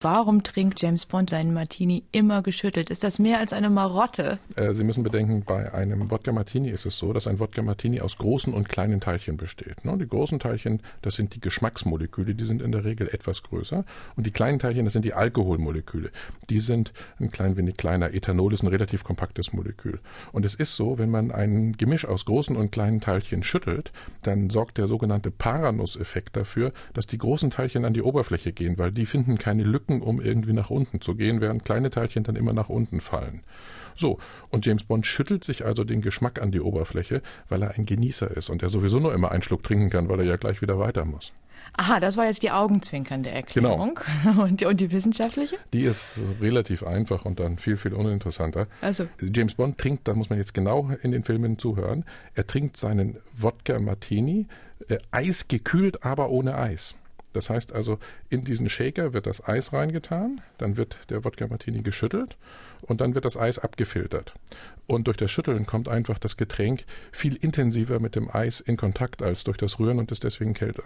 Warum trinkt James Bond seinen Martini immer geschüttelt? Ist das mehr als eine Marotte? Äh, Sie müssen bedenken, bei einem Wodka Martini ist es so, dass ein Wodka Martini aus großen und kleinen Teilchen besteht. Ne? Die großen Teilchen, das sind die Geschmacksmoleküle, die sind in der Regel etwas größer. Und die kleinen Teilchen, das sind die Alkoholmoleküle. Die sind ein klein wenig kleiner. Ethanol ist ein relativ kompaktes Molekül. Und es ist so, wenn man ein Gemisch aus großen und kleinen Teilchen schüttelt, dann sorgt der sogenannte Paranuss-Effekt dafür, dass die großen Teilchen an die Oberfläche gehen, weil die finden keine Lücken Lücken, um irgendwie nach unten zu gehen, während kleine Teilchen dann immer nach unten fallen. So, und James Bond schüttelt sich also den Geschmack an die Oberfläche, weil er ein Genießer ist und er sowieso nur immer einen Schluck trinken kann, weil er ja gleich wieder weiter muss. Aha, das war jetzt die augenzwinkernde Erklärung. Genau. Und, und die wissenschaftliche? Die ist relativ einfach und dann viel, viel uninteressanter. Also. James Bond trinkt, da muss man jetzt genau in den Filmen zuhören, er trinkt seinen Wodka Martini, äh, eisgekühlt, aber ohne Eis. Das heißt also, in diesen Shaker wird das Eis reingetan, dann wird der Wodka Martini geschüttelt und dann wird das Eis abgefiltert. Und durch das Schütteln kommt einfach das Getränk viel intensiver mit dem Eis in Kontakt als durch das Rühren und ist deswegen kälter.